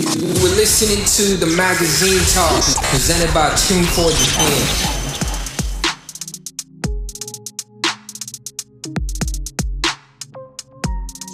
You were listening to the magazine talk presented by Tune for Japan.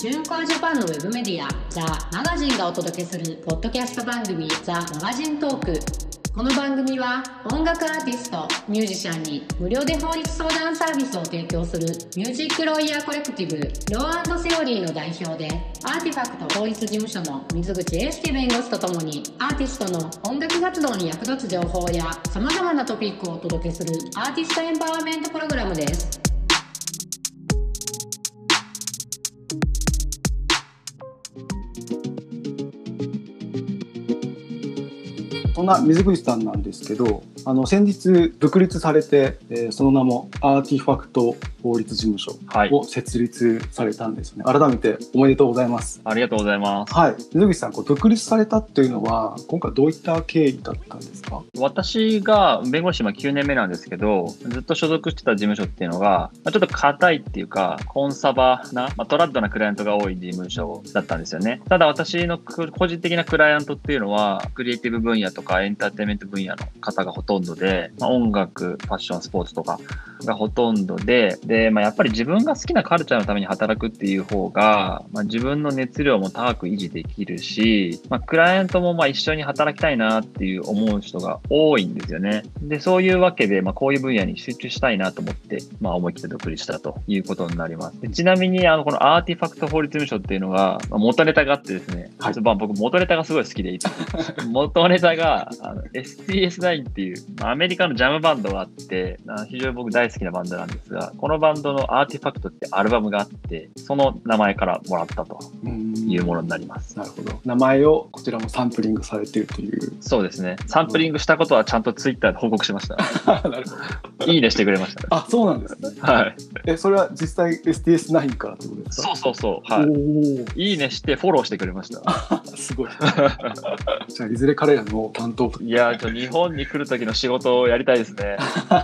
チューンコアジャパンのウェブメディアザ・マガジンがお届けするポッドキャスト番組ザ・マガジントークこの番組は音楽アーティストミュージシャンに無料で法律相談サービスを提供するミュージックロイヤーコレクティブLaw and Theory の代表でアーティファクト法律事務所の水口瑛介弁護士とともにアーティストの音楽活動に役立つ情報や様々なトピックをお届けするアーティストエンパワーメントプログラムです。そんな水口さんなんですけど、あの先日独立されて、えーその名もアーティファクト法律事務所はいを設立されたんですね。改めておめでとうございます。ありがとうございます。はい、水口さん、こう独立されたっていうのは、今回どういった経緯だったんですか？私が弁護士今9年目なんですけど、ずっと所属してた事務所っていうのが、まあちょっと硬いっていうか、コンサバな、まあ、トラッドなクライアントが多い事務所だったんですよね。ただ私のく個人的なクライアントっていうのは、クリエイティブ分野とかエンターテインメント分野の方がほとんどで、まあ、音楽、ファッション、スポーツとかがほとんどで、で、まあ、やっぱり自分が好きなカルチャーのために働くっていう方が、まあ、自分の熱量も高く維持できるし、まあ、クライアントもまあ一緒に働きたいなっていう思う人が多いんですよね。で、そういうわけで、まあ、こういう分野に集中したいなと思って、まあ、思い切って独立したということになります。でちなみに、あの、このアーティファクト法律事務所っていうのが、まあ、元ネタがあってですね、はいまあ、僕元ネタがすごい好きでいつも元ネタが、あの STS9 っていう、まあ、アメリカのジャムバンドがあって、あ非常に僕大好きなバンドなんですが、このバンドの Artifact ってアルバムがあって、その名前からもらったとうんいうものになります。なるほど。名前をこちらもサンプリングされているという。そうですね。サンプリングしたことはちゃんとツイッターで報告しました。なるほど。いいねしてくれました。あ、そうなんですね。はい。え、それは実際 STS9 からってことですか？そうそうそう。はい。いいねしてフォローしてくれました。すごい。じゃあいずれ彼らの担当といや日本に来る時の仕事をやりたいですね。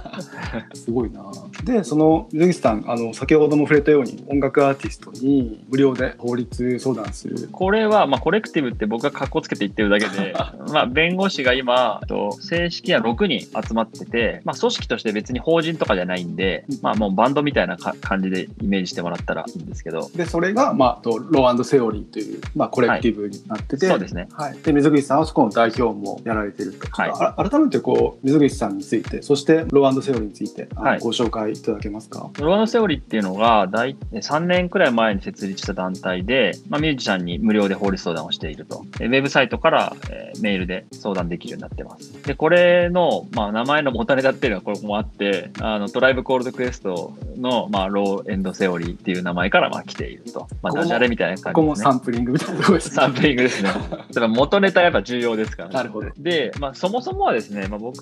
すごいな。で、その水口さん、あの先ほども触れたように音楽アーティストに無料で法律相談する。これは、まあ、コレクティブって僕が格好つけて言ってるだけで、まあ、弁護士が今、と正式には6人集まってて、まあ、組織として別に法人とかじゃないんで、まあ、もうバンドみたいなか感じでイメージしてもらったらいいんですけど、で、それが、まあ、とローセオリーという、まあ、コレクティブになってて、そうですね。はい、で水口さんはそこの代表もやられてると、はいあ改めてこう水口さんについてそしてローセオリーについてご紹介いただけますか、ローノセオリーっていうのが大3年くらい前に設立した団体で、まあ、ミュージシャンに無料で法律相談をしていると。えウェブサイトから、えーメールで相談できるようになってます。で、これの、まあ、名前の元ネタっていうのはこれもあって、あのトライブコールドクエストの、まあ、ローエンドセオリーっていう名前からまあ来ていると。まあ、ダジャレみたいなこ感じですね。こもサンプリングみたいなところですねサンプリングですね。元ネタやっぱ重要ですから、なるほどで、まあ、そもそもはですね、まあ、僕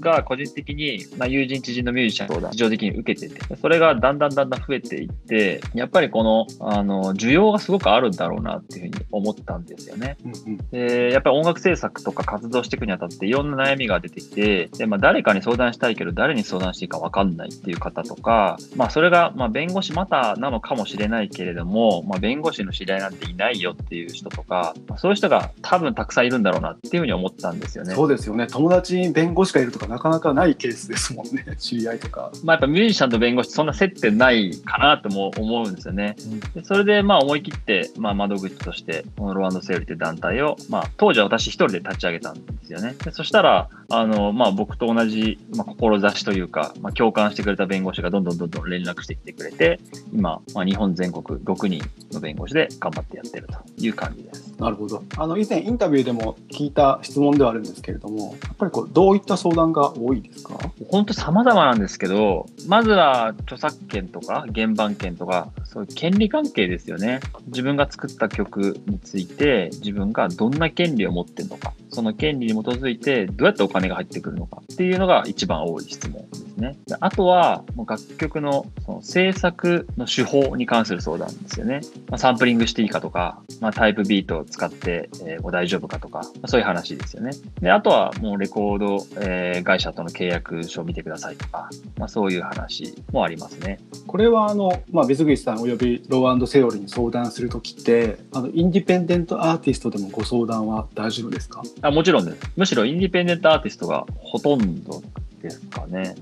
が個人的に、まあ、友人知人のミュージシャン相談、自動的に受けてて、それがだんだんだんだん増えていって、やっぱりこの、あの、需要がすごくあるんだろうなっていうふうに思ったんですよね。うんうんで、やっぱり音楽制作とか活動していくにあたっていろんな悩みが出てきて、で、まあ、誰かに相談したいけど、誰に相談していいか分かんないっていう方とか、まあ、それが、まあ、弁護士またなのかもしれないけれども、まあ、弁護士の知り合いなんていないよっていう人とか、まあそういう人が多分たくさんいるんだろうなっていうふうに思ったんですよね。そうですよね友達に弁護士がいるとかなかなかないケースですもんね 知り合いとか、まあ、やっぱミュージシャンと弁護士そんな接点ないかなとも思うんですよね。でそれでまあ思い切って、まあ、窓口としてこのローセールという団体を、まあ、当時は私一人で立ち上げたんですよね。でそしたらあの、まあ、僕と同じ、まあ、志というか、まあ、共感してくれた弁護士がどんどんどんどん連絡してきてくれて今、まあ、日本全国6人の弁護士で頑張ってやってるという感じです。なるほど。あの以前インタビューでも聞いた質問ではあるんですけれどもやっぱりこうどういった相談が多いですか？本当様々なんですけど、まずは著作権とか原版権とか、そういう権利関係ですよね。自分が作った曲について、自分がどんな権利を持ってるのか、その権利に基づいてどうやってお金が入ってくるのかっていうのが一番多い質問。ね。あとは、もう楽曲のその制作の手法に関する相談ですよね。まあ、サンプリングしていいかとか、まあ、タイプビートを使って、えー大丈夫かとか、まあ、そういう話ですよね。で、あとはもうレコード、えー会社との契約書を見てくださいとか、まあ、そういう話もありますね。これはあの、まあ、水口さんおよびローセオリーに相談するときってあのインディペンデントアーティストでもご相談は大丈夫ですか？あもちろんです。むしろインディペンデントアーティストがほとんどですかね。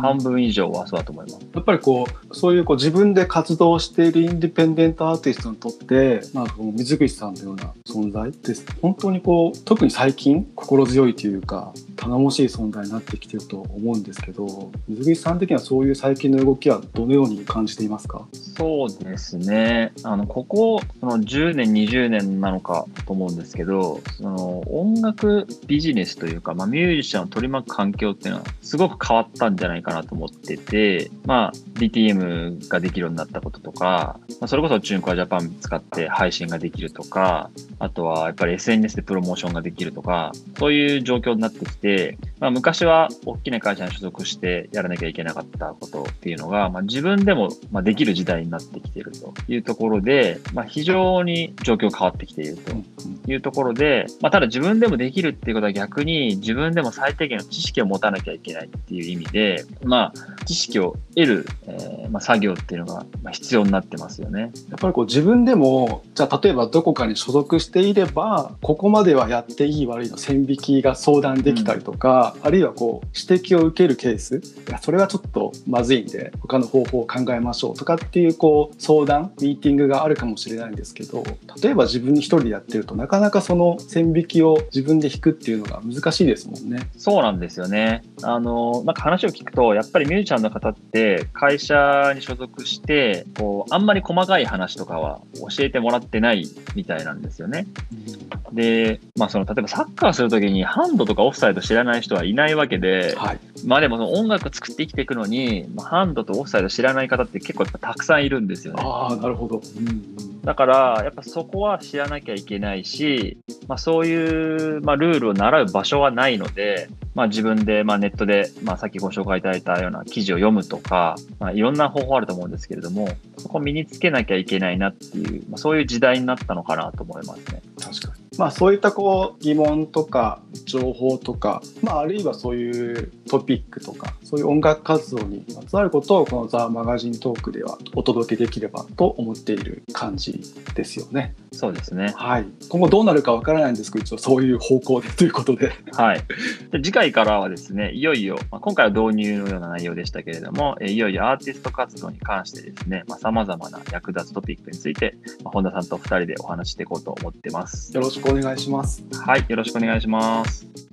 半分以上はそうだと思います。やっぱりこうそういうこう自分で活動しているインディペンデントアーティストにとって、まあ、この水口さんのような存在って本当にこう特に最近心強いというか頼もしい存在になってきてると思うんですけど水口さん的にはそういう最近の動きはどのように感じていますか？そうですね。あの、ここ、その10年、20年なのかと思うんですけど、その音楽ビジネスというか、まあ、ミュージシャンを取り巻く環境っていうのは、すごく変わったんじゃないかなと思ってて、まあ、DTM ができるようになったこととか、まあ、それこそチュンコアジャパン使って配信ができるとか、あとはやっぱり SNS でプロモーションができるとか、そういう状況になってきて、まあ、昔は大きな会社に所属してやらなきゃいけなかったことっていうのが、まあ、自分でもできる時代になってきているというところで、まあ、非常に状況変わってきているというところで、まあ、ただ自分でもできるっていうことは逆に自分でも最低限の知識を持たなきゃいけないっていう意味で、まあ、知識を得る、えーまあ、作業っていうのがまあ必要になってますよね。やっぱりこう自分でもじゃあ例えばどこかに所属していればここまではやっていい悪いの線引きが相談できたりとか、あるいはこう指摘を受けるケースいやそれはちょっとまずいんで他の方法を考えましょうとかっていうこう相談ミーティングがあるかもしれないんですけど例えば自分に一人でやってるとなかなかその線引きを自分で引くっていうのが難しいですもんね。そうなんですよね。あの、なんか話を聞くと、やっぱりミュージシャンの方って会社に所属して、こう、あんまり細かい話とかは教えてもらってないみたいなんですよね。で、まあその、例えばサッカーするときにハンドとかオフサイド知らない人はいないわけで、はい、まあでもその音楽作って生きていくのに、まあハンドとオフサイド知らない方って結構やっぱたくさんいるんですよね。ああなるほど、うんうんだから、やっぱそこは知らなきゃいけないし、まあ、そういう、まあ、ルールを習う場所はないので、まあ、自分で、まあ、ネットで、まあ、さっきご紹介いただいたような記事を読むとか、まあ、いろんな方法あると思うんですけれども、そこを身につけなきゃいけないなっていう、まあ、そういう時代になったのかなと思いますね。確かにまあそういったこう疑問とか情報とか、まあ、あるいはそういうトピックとかそういう音楽活動にまつわることをこの「ザ・マガジントーク」ではお届けできればと思っている感じですよね。そうですね。はい、今後どうなるかわからないんですけど一応そういう方向でということで。はい。で次回からはですね、いよいよ、まあ、今回は導入のような内容でしたけれども、えいよいよアーティスト活動に関してですね、まあ、様々な役立つトピックについて、まあ、本田さんと二人でお話ししていこうと思ってます。よろしくお願いします。はい、よろしくお願いします。